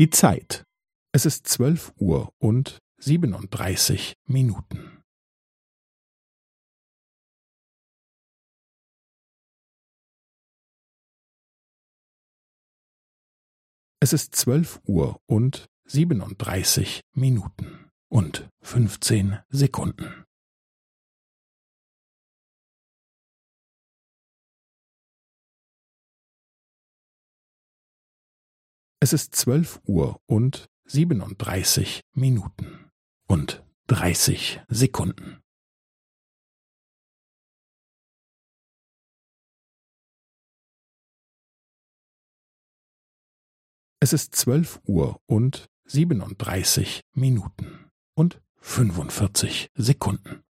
Die Zeit. Es ist zwölf Uhr und siebenunddreißig Minuten. Es ist zwölf Uhr und siebenunddreißig Minuten und fünfzehn Sekunden. Es ist zwölf Uhr und siebenunddreißig Minuten und dreißig Sekunden. Es ist zwölf Uhr und siebenunddreißig Minuten und fünfundvierzig Sekunden.